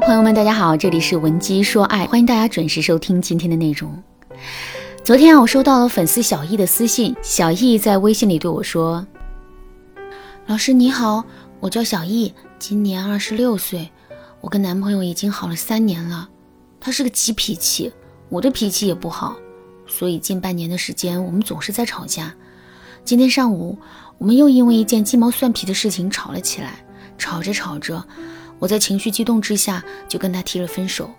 朋友们，大家好，这里是文姬说爱，欢迎大家准时收听今天的内容。昨天啊，我收到了粉丝小易的私信，小易在微信里对我说：“老师你好，我叫小易，今年二十六岁，我跟男朋友已经好了三年了，他是个急脾气，我的脾气也不好，所以近半年的时间我们总是在吵架。今天上午，我们又因为一件鸡毛蒜皮的事情吵了起来，吵着吵着。”我在情绪激动之下就跟他提了分手。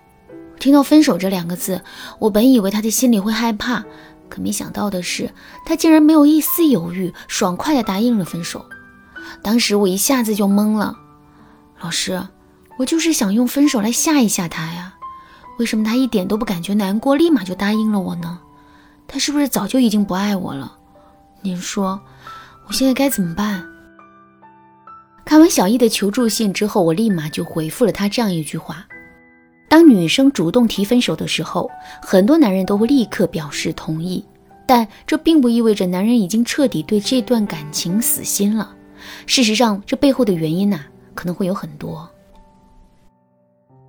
听到“分手”这两个字，我本以为他的心里会害怕，可没想到的是，他竟然没有一丝犹豫，爽快地答应了分手。当时我一下子就懵了。老师，我就是想用分手来吓一吓他呀，为什么他一点都不感觉难过，立马就答应了我呢？他是不是早就已经不爱我了？您说，我现在该怎么办？小易的求助信之后，我立马就回复了他这样一句话：当女生主动提分手的时候，很多男人都会立刻表示同意，但这并不意味着男人已经彻底对这段感情死心了。事实上，这背后的原因呐，可能会有很多。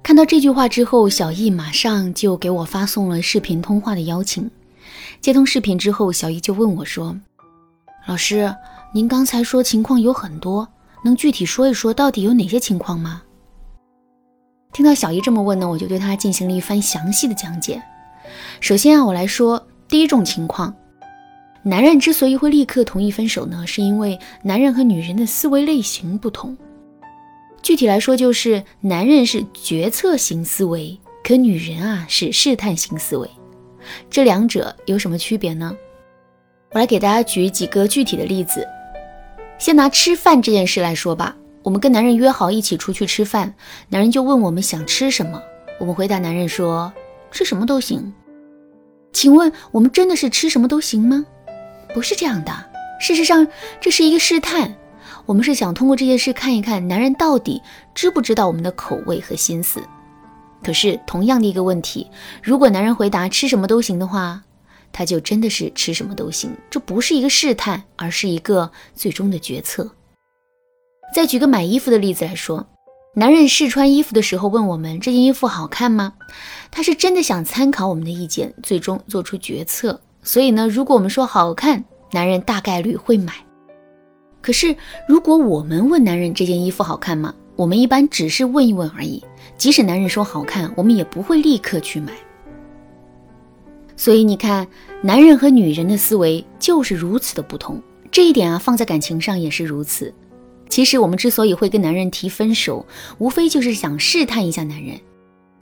看到这句话之后，小易马上就给我发送了视频通话的邀请。接通视频之后，小易就问我说：“老师，您刚才说情况有很多。”能具体说一说到底有哪些情况吗？听到小姨这么问呢，我就对她进行了一番详细的讲解。首先啊，我来说第一种情况，男人之所以会立刻同意分手呢，是因为男人和女人的思维类型不同。具体来说，就是男人是决策型思维，可女人啊是试探型思维。这两者有什么区别呢？我来给大家举几个具体的例子。先拿吃饭这件事来说吧，我们跟男人约好一起出去吃饭，男人就问我们想吃什么，我们回答男人说吃什么都行。请问我们真的是吃什么都行吗？不是这样的，事实上这是一个试探，我们是想通过这件事看一看男人到底知不知道我们的口味和心思。可是同样的一个问题，如果男人回答吃什么都行的话。他就真的是吃什么都行，这不是一个试探，而是一个最终的决策。再举个买衣服的例子来说，男人试穿衣服的时候问我们这件衣服好看吗？他是真的想参考我们的意见，最终做出决策。所以呢，如果我们说好看，男人大概率会买。可是如果我们问男人这件衣服好看吗？我们一般只是问一问而已，即使男人说好看，我们也不会立刻去买。所以你看，男人和女人的思维就是如此的不同。这一点啊，放在感情上也是如此。其实我们之所以会跟男人提分手，无非就是想试探一下男人。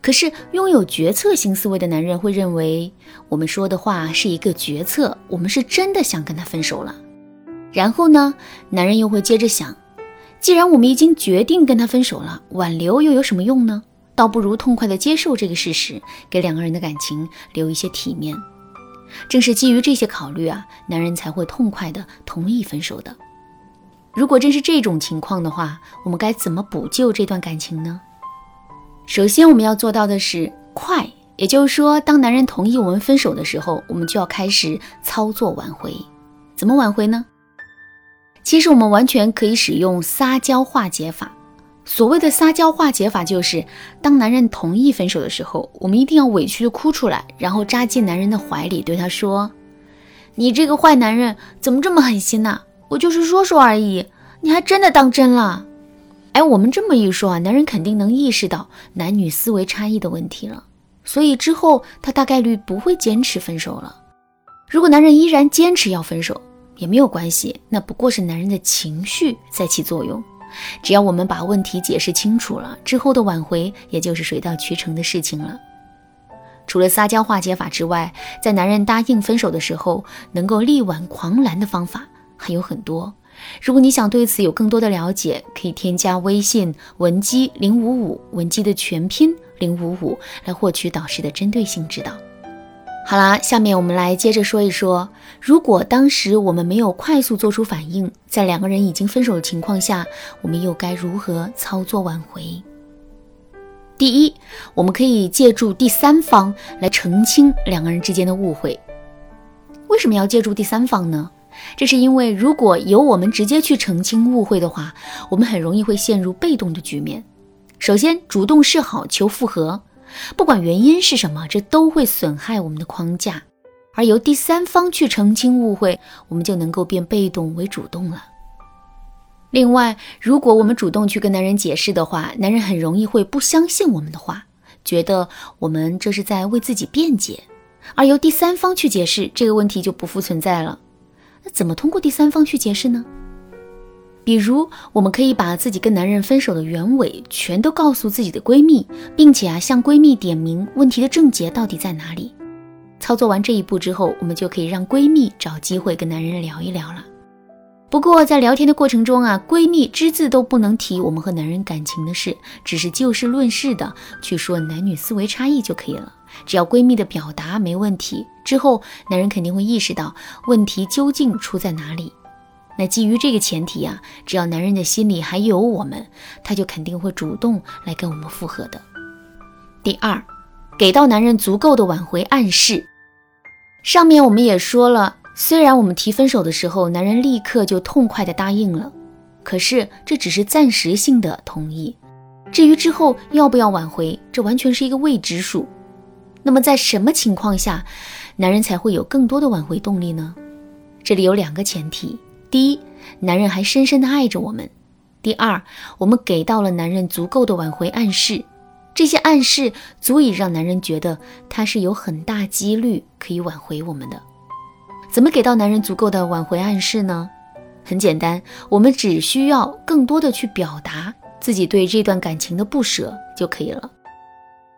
可是拥有决策型思维的男人会认为，我们说的话是一个决策，我们是真的想跟他分手了。然后呢，男人又会接着想，既然我们已经决定跟他分手了，挽留又有什么用呢？倒不如痛快地接受这个事实，给两个人的感情留一些体面。正是基于这些考虑啊，男人才会痛快地同意分手的。如果真是这种情况的话，我们该怎么补救这段感情呢？首先，我们要做到的是快，也就是说，当男人同意我们分手的时候，我们就要开始操作挽回。怎么挽回呢？其实我们完全可以使用撒娇化解法。所谓的撒娇化解法，就是当男人同意分手的时候，我们一定要委屈的哭出来，然后扎进男人的怀里，对他说：“你这个坏男人，怎么这么狠心呢？我就是说说而已，你还真的当真了？”哎，我们这么一说啊，男人肯定能意识到男女思维差异的问题了，所以之后他大概率不会坚持分手了。如果男人依然坚持要分手，也没有关系，那不过是男人的情绪在起作用。只要我们把问题解释清楚了，之后的挽回也就是水到渠成的事情了。除了撒娇化解法之外，在男人答应分手的时候能够力挽狂澜的方法还有很多。如果你想对此有更多的了解，可以添加微信文姬零五五，文姬的全拼零五五，来获取导师的针对性指导。好啦，下面我们来接着说一说，如果当时我们没有快速做出反应，在两个人已经分手的情况下，我们又该如何操作挽回？第一，我们可以借助第三方来澄清两个人之间的误会。为什么要借助第三方呢？这是因为如果由我们直接去澄清误会的话，我们很容易会陷入被动的局面。首先，主动示好求复合，不管原因是什么，这都会损害我们的框架。而由第三方去澄清误会，我们就能够变被动为主动了。另外，如果我们主动去跟男人解释的话，男人很容易会不相信我们的话，觉得我们这是在为自己辩解。而由第三方去解释，这个问题就不复存在了。那怎么通过第三方去解释呢？比如，我们可以把自己跟男人分手的原委全都告诉自己的闺蜜，并且啊，向闺蜜点明问题的症结到底在哪里。操作完这一步之后，我们就可以让闺蜜找机会跟男人聊一聊了。不过在聊天的过程中啊，闺蜜只字都不能提我们和男人感情的事，只是就事论事的去说男女思维差异就可以了。只要闺蜜的表达没问题，之后男人肯定会意识到问题究竟出在哪里。那基于这个前提啊，只要男人的心里还有我们，他就肯定会主动来跟我们复合的。第二。给到男人足够的挽回暗示。上面我们也说了，虽然我们提分手的时候，男人立刻就痛快的答应了，可是这只是暂时性的同意。至于之后要不要挽回，这完全是一个未知数。那么在什么情况下，男人才会有更多的挽回动力呢？这里有两个前提：第一，男人还深深的爱着我们；第二，我们给到了男人足够的挽回暗示。这些暗示足以让男人觉得他是有很大几率可以挽回我们的。怎么给到男人足够的挽回暗示呢？很简单，我们只需要更多的去表达自己对这段感情的不舍就可以了。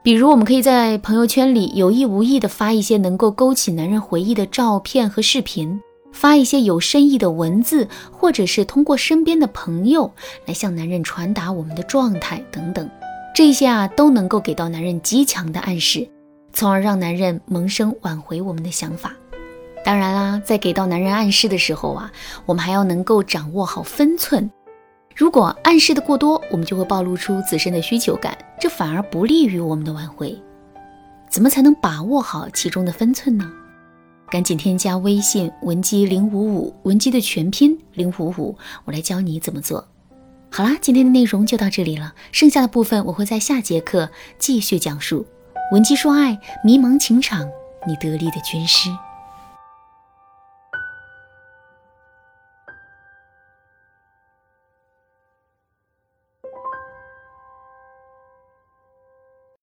比如，我们可以在朋友圈里有意无意的发一些能够勾起男人回忆的照片和视频，发一些有深意的文字，或者是通过身边的朋友来向男人传达我们的状态等等。这些啊都能够给到男人极强的暗示，从而让男人萌生挽回我们的想法。当然啦，在给到男人暗示的时候啊，我们还要能够掌握好分寸。如果暗示的过多，我们就会暴露出自身的需求感，这反而不利于我们的挽回。怎么才能把握好其中的分寸呢？赶紧添加微信文姬零五五，文姬的全拼零五五，我来教你怎么做。好啦，今天的内容就到这里了，剩下的部分我会在下节课继续讲述。文姬说爱，迷茫情场，你得力的军师。